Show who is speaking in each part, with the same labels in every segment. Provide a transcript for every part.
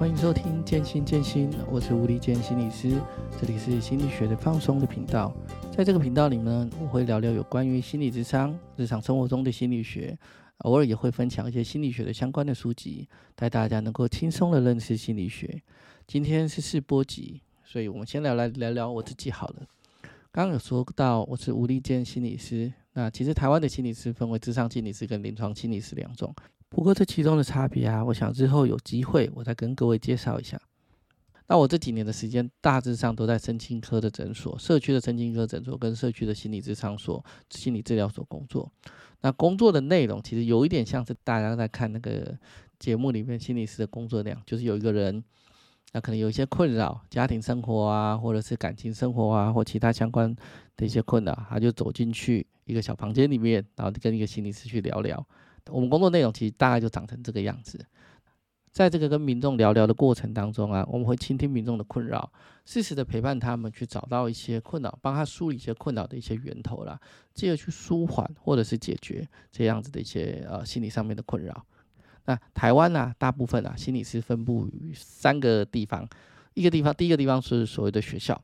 Speaker 1: 欢迎收听建心见心，我是吴立健心理师，这里是心理学的放松的频道。在这个频道里呢，我会聊聊有关于心理智商、日常生活中的心理学，偶尔也会分享一些心理学的相关的书籍，带大家能够轻松的认识心理学。今天是试播集，所以我们先来来聊聊我自己好了。刚刚有说到我是吴立健心理师，那其实台湾的心理师分为智商心理师跟临床心理师两种。不过这其中的差别啊，我想之后有机会我再跟各位介绍一下。那我这几年的时间大致上都在身心科的诊所、社区的身心科诊所跟社区的心理智商所、心理治疗所工作。那工作的内容其实有一点像是大家在看那个节目里面心理师的工作那样，就是有一个人，那可能有一些困扰，家庭生活啊，或者是感情生活啊，或其他相关的一些困扰，他就走进去一个小房间里面，然后跟一个心理师去聊聊。我们工作内容其实大概就长成这个样子，在这个跟民众聊聊的过程当中啊，我们会倾听民众的困扰，适时的陪伴他们去找到一些困扰，帮他梳理一些困扰的一些源头啦，进而去舒缓或者是解决这样子的一些呃心理上面的困扰。那台湾呢，大部分啊心理师分布于三个地方，一个地方第一个地方是所谓的学校，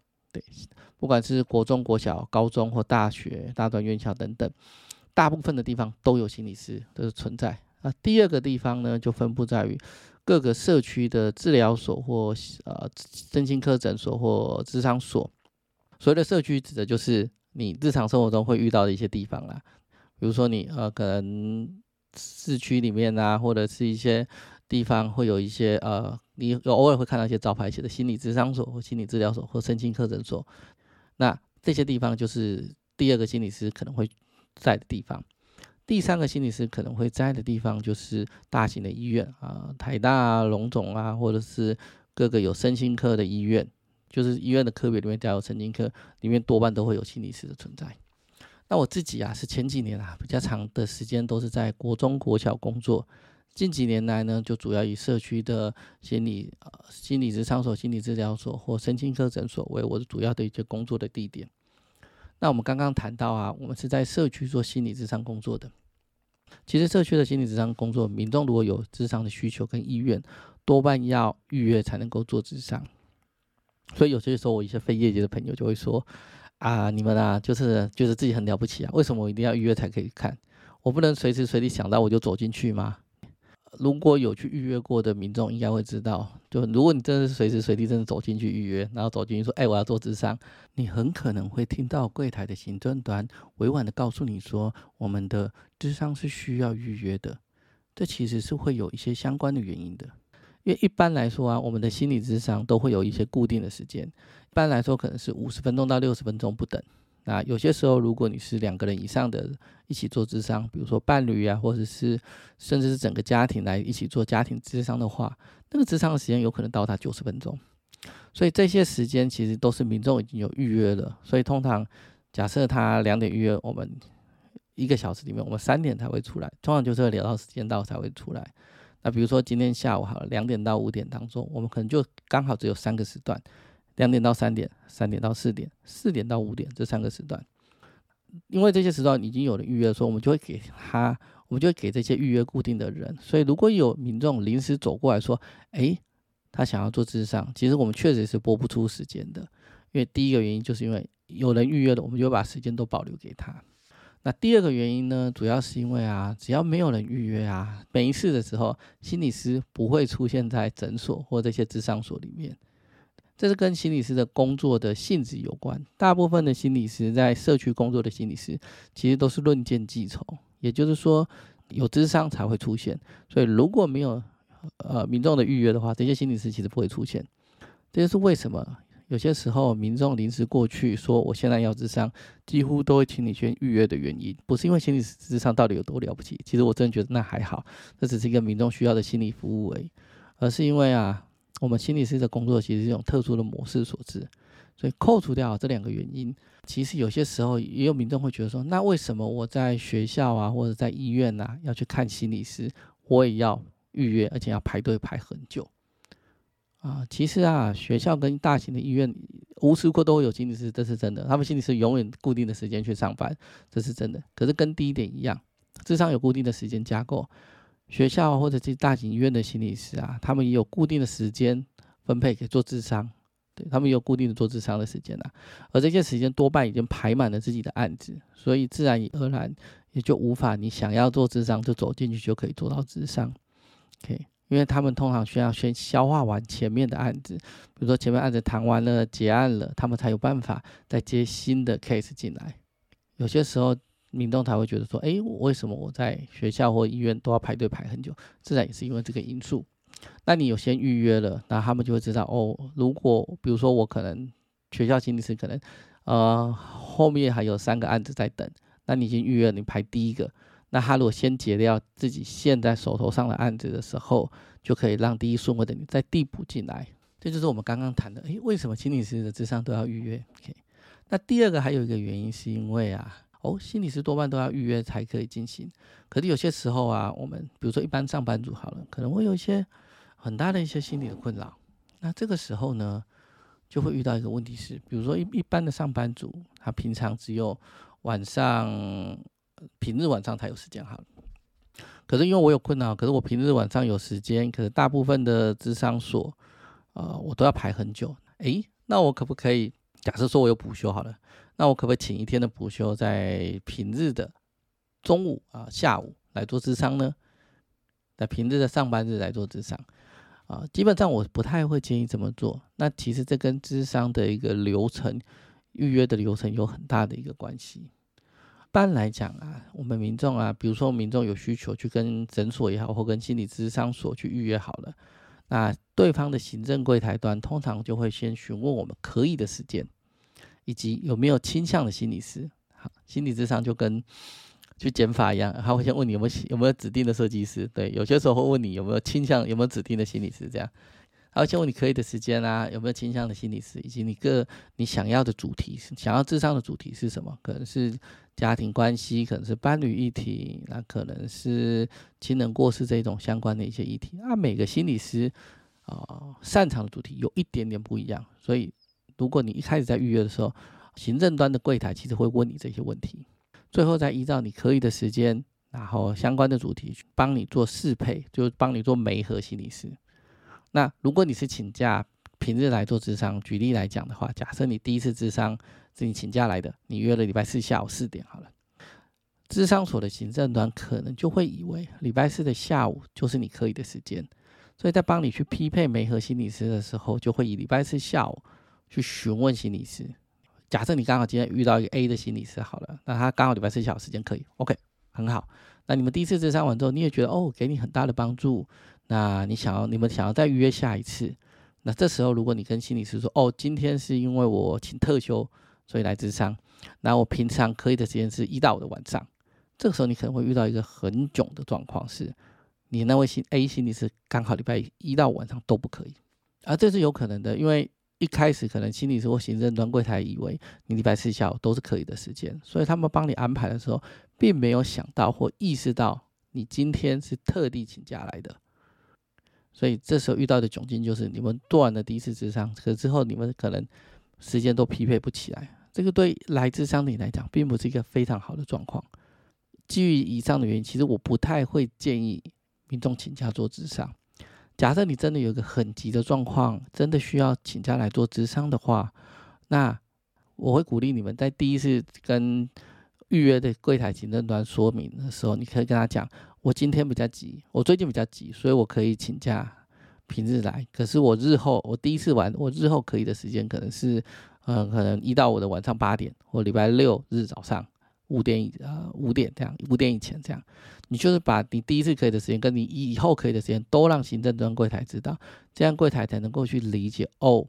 Speaker 1: 不管是国中、国小、高中或大学、大专院校等等。大部分的地方都有心理师的存在啊。第二个地方呢，就分布在于各个社区的治疗所或呃身心科诊所或咨商所。所谓的社区，指的就是你日常生活中会遇到的一些地方啦。比如说你呃可能市区里面啊，或者是一些地方会有一些呃，你偶尔会看到一些招牌写的心理咨商所或心理治疗所或身心科诊所。那这些地方就是第二个心理师可能会在的地方，第三个心理师可能会在的地方就是大型的医院啊，台大啊、荣总啊，或者是各个有身心科的医院，就是医院的科别里面加有神经科，里面多半都会有心理师的存在。那我自己啊，是前几年啊比较长的时间都是在国中国小工作，近几年来呢，就主要以社区的心理呃心理咨商所、心理治疗所或身心科诊所为我的主要的一些工作的地点。那我们刚刚谈到啊，我们是在社区做心理咨商工作的。其实社区的心理咨商工作，民众如果有咨商的需求跟意愿，多半要预约才能够做咨商。所以有些时候，我一些非业界的朋友就会说：“啊，你们啊，就是觉得自己很了不起啊，为什么我一定要预约才可以看？我不能随时随地想到我就走进去吗？”如果有去预约过的民众，应该会知道，就如果你真的是随时随地真的走进去预约，然后走进去说：“哎，我要做咨商。”你很可能会听到柜台的行政端委婉的告诉你说：“我们的智商是需要预约的。”这其实是会有一些相关的原因的，因为一般来说啊，我们的心理智商都会有一些固定的时间，一般来说可能是五十分钟到六十分钟不等。那有些时候，如果你是两个人以上的一起做智商，比如说伴侣啊，或者是甚至是整个家庭来一起做家庭智商的话，那个智商的时间有可能到达九十分钟。所以这些时间其实都是民众已经有预约了。所以通常假设他两点预约，我们一个小时里面，我们三点才会出来，通常就是聊到时间到才会出来。那比如说今天下午好，两点到五点当中，我们可能就刚好只有三个时段。两点到三点，三点到四点，四点到五点这三个时段，因为这些时段已经有了预约，所以我们就会给他，我们就会给这些预约固定的人。所以如果有民众临时走过来说，诶，他想要做智商，其实我们确实是拨不出时间的，因为第一个原因就是因为有人预约了，我们就会把时间都保留给他。那第二个原因呢，主要是因为啊，只要没有人预约啊，每一次的时候，心理师不会出现在诊所或这些智商所里面。这是跟心理师的工作的性质有关。大部分的心理师在社区工作的心理师，其实都是论件计酬，也就是说有智商才会出现。所以如果没有呃民众的预约的话，这些心理师其实不会出现。这就是为什么有些时候民众临时过去说我现在要智商，几乎都会请你先预约的原因，不是因为心理师智商到底有多了不起，其实我真的觉得那还好，这只是一个民众需要的心理服务而已，而是因为啊。我们心理师的工作其实是一种特殊的模式所致，所以扣除掉这两个原因，其实有些时候也有民众会觉得说，那为什么我在学校啊或者在医院啊要去看心理师，我也要预约，而且要排队排很久啊？其实啊，学校跟大型的医院无时无刻都会有心理师，这是真的。他们心理师永远固定的时间去上班，这是真的。可是跟第一点一样，智商有固定的时间架构。学校或者是大型医院的心理师啊，他们也有固定的时间分配给做智商，对，他们也有固定的做智商的时间呐、啊。而这些时间多半已经排满了自己的案子，所以自然而然也就无法你想要做智商就走进去就可以做到智商。OK，因为他们通常需要先消化完前面的案子，比如说前面案子谈完了结案了，他们才有办法再接新的 case 进来。有些时候。民众才会觉得说：“诶，为什么我在学校或医院都要排队排很久？自然也是因为这个因素。那你有先预约了，那他们就会知道哦。如果比如说我可能学校心理师可能呃后面还有三个案子在等，那你已经预约，你排第一个，那他如果先结掉自己现在手头上的案子的时候，就可以让第一顺位的你再递补进来。这就是我们刚刚谈的。诶，为什么心理师的智商都要预约？OK。那第二个还有一个原因是因为啊。”哦，心理师多半都要预约才可以进行。可是有些时候啊，我们比如说一般上班族好了，可能会有一些很大的一些心理的困扰。那这个时候呢，就会遇到一个问题是，比如说一一般的上班族，他平常只有晚上、平日晚上才有时间好了。可是因为我有困扰，可是我平日晚上有时间，可是大部分的咨商所，呃，我都要排很久。诶，那我可不可以假设说我有补休好了？那我可不可以请一天的补休，在平日的中午啊、下午来做咨商呢？在平日的上班日来做咨商啊，基本上我不太会建议这么做。那其实这跟咨商的一个流程、预约的流程有很大的一个关系。一般来讲啊，我们民众啊，比如说民众有需求去跟诊所也好，或跟心理咨商所去预约好了，那对方的行政柜台端通常就会先询问我们可以的时间。以及有没有倾向的心理师，好，心理智商就跟去减法一样，他会先问你有没有有没有指定的设计师，对，有些时候会问你有没有倾向，有没有指定的心理师，这样，他会先问你可以的时间啊，有没有倾向的心理师，以及你个你想要的主题，想要智商的主题是什么？可能是家庭关系，可能是伴侣议题，那可能是亲人过世这种相关的一些议题。那每个心理师啊、擅长的主题有一点点不一样，所以。如果你一开始在预约的时候，行政端的柜台其实会问你这些问题，最后再依照你可以的时间，然后相关的主题帮你做适配，就帮你做媒合心理师。那如果你是请假平日来做智商，举例来讲的话，假设你第一次智商是你请假来的，你约了礼拜四下午四点好了，智商所的行政端可能就会以为礼拜四的下午就是你可以的时间，所以在帮你去匹配媒合心理师的时候，就会以礼拜四下午。去询问心理师，假设你刚好今天遇到一个 A 的心理师，好了，那他刚好礼拜四小时时间可以，OK，很好。那你们第一次咨商完之后，你也觉得哦，给你很大的帮助，那你想要你们想要再预约下一次，那这时候如果你跟心理师说，哦，今天是因为我请特休，所以来咨商，那我平常可以的时间是一到五的晚上，这个时候你可能会遇到一个很囧的状况，是你那位心 A 心理师刚好礼拜一到晚上都不可以，而这是有可能的，因为。一开始可能心理师或行政端柜台以为你礼拜四下午都是可以的时间，所以他们帮你安排的时候，并没有想到或意识到你今天是特地请假来的。所以这时候遇到的窘境就是你们做了第一次智商，可之后你们可能时间都匹配不起来。这个对来智商的你来讲，并不是一个非常好的状况。基于以上的原因，其实我不太会建议民众请假做智商。假设你真的有个很急的状况，真的需要请假来做咨商的话，那我会鼓励你们在第一次跟预约的柜台行政端说明的时候，你可以跟他讲：我今天比较急，我最近比较急，所以我可以请假平日来。可是我日后，我第一次玩，我日后可以的时间可能是，嗯，可能一到五的晚上八点，或礼拜六日早上。五点以呃五点这样，五点以前这样，你就是把你第一次可以的时间跟你以后可以的时间都让行政端柜台知道，这样柜台才能够去理解哦。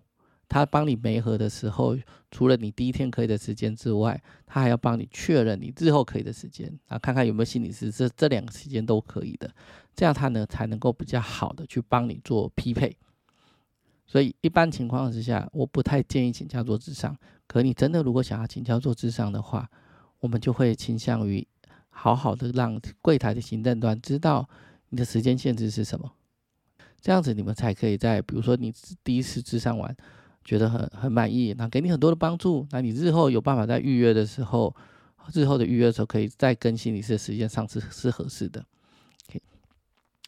Speaker 1: 他帮你媒合的时候，除了你第一天可以的时间之外，他还要帮你确认你日后可以的时间啊，看看有没有心理师这这两个时间都可以的，这样他呢才能够比较好的去帮你做匹配。所以一般情况之下，我不太建议请假做智商。可你真的如果想要请假做智商的话，我们就会倾向于好好的让柜台的行政端知道你的时间限制是什么，这样子你们才可以在比如说你第一次咨商完觉得很很满意，那给你很多的帮助，那你日后有办法在预约的时候，日后的预约的时候可以再跟心理师的时间上是是合适的。OK，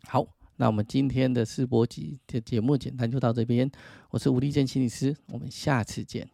Speaker 1: 好，那我们今天的试播集的节目简单就到这边。我是吴立健心理师，我们下次见。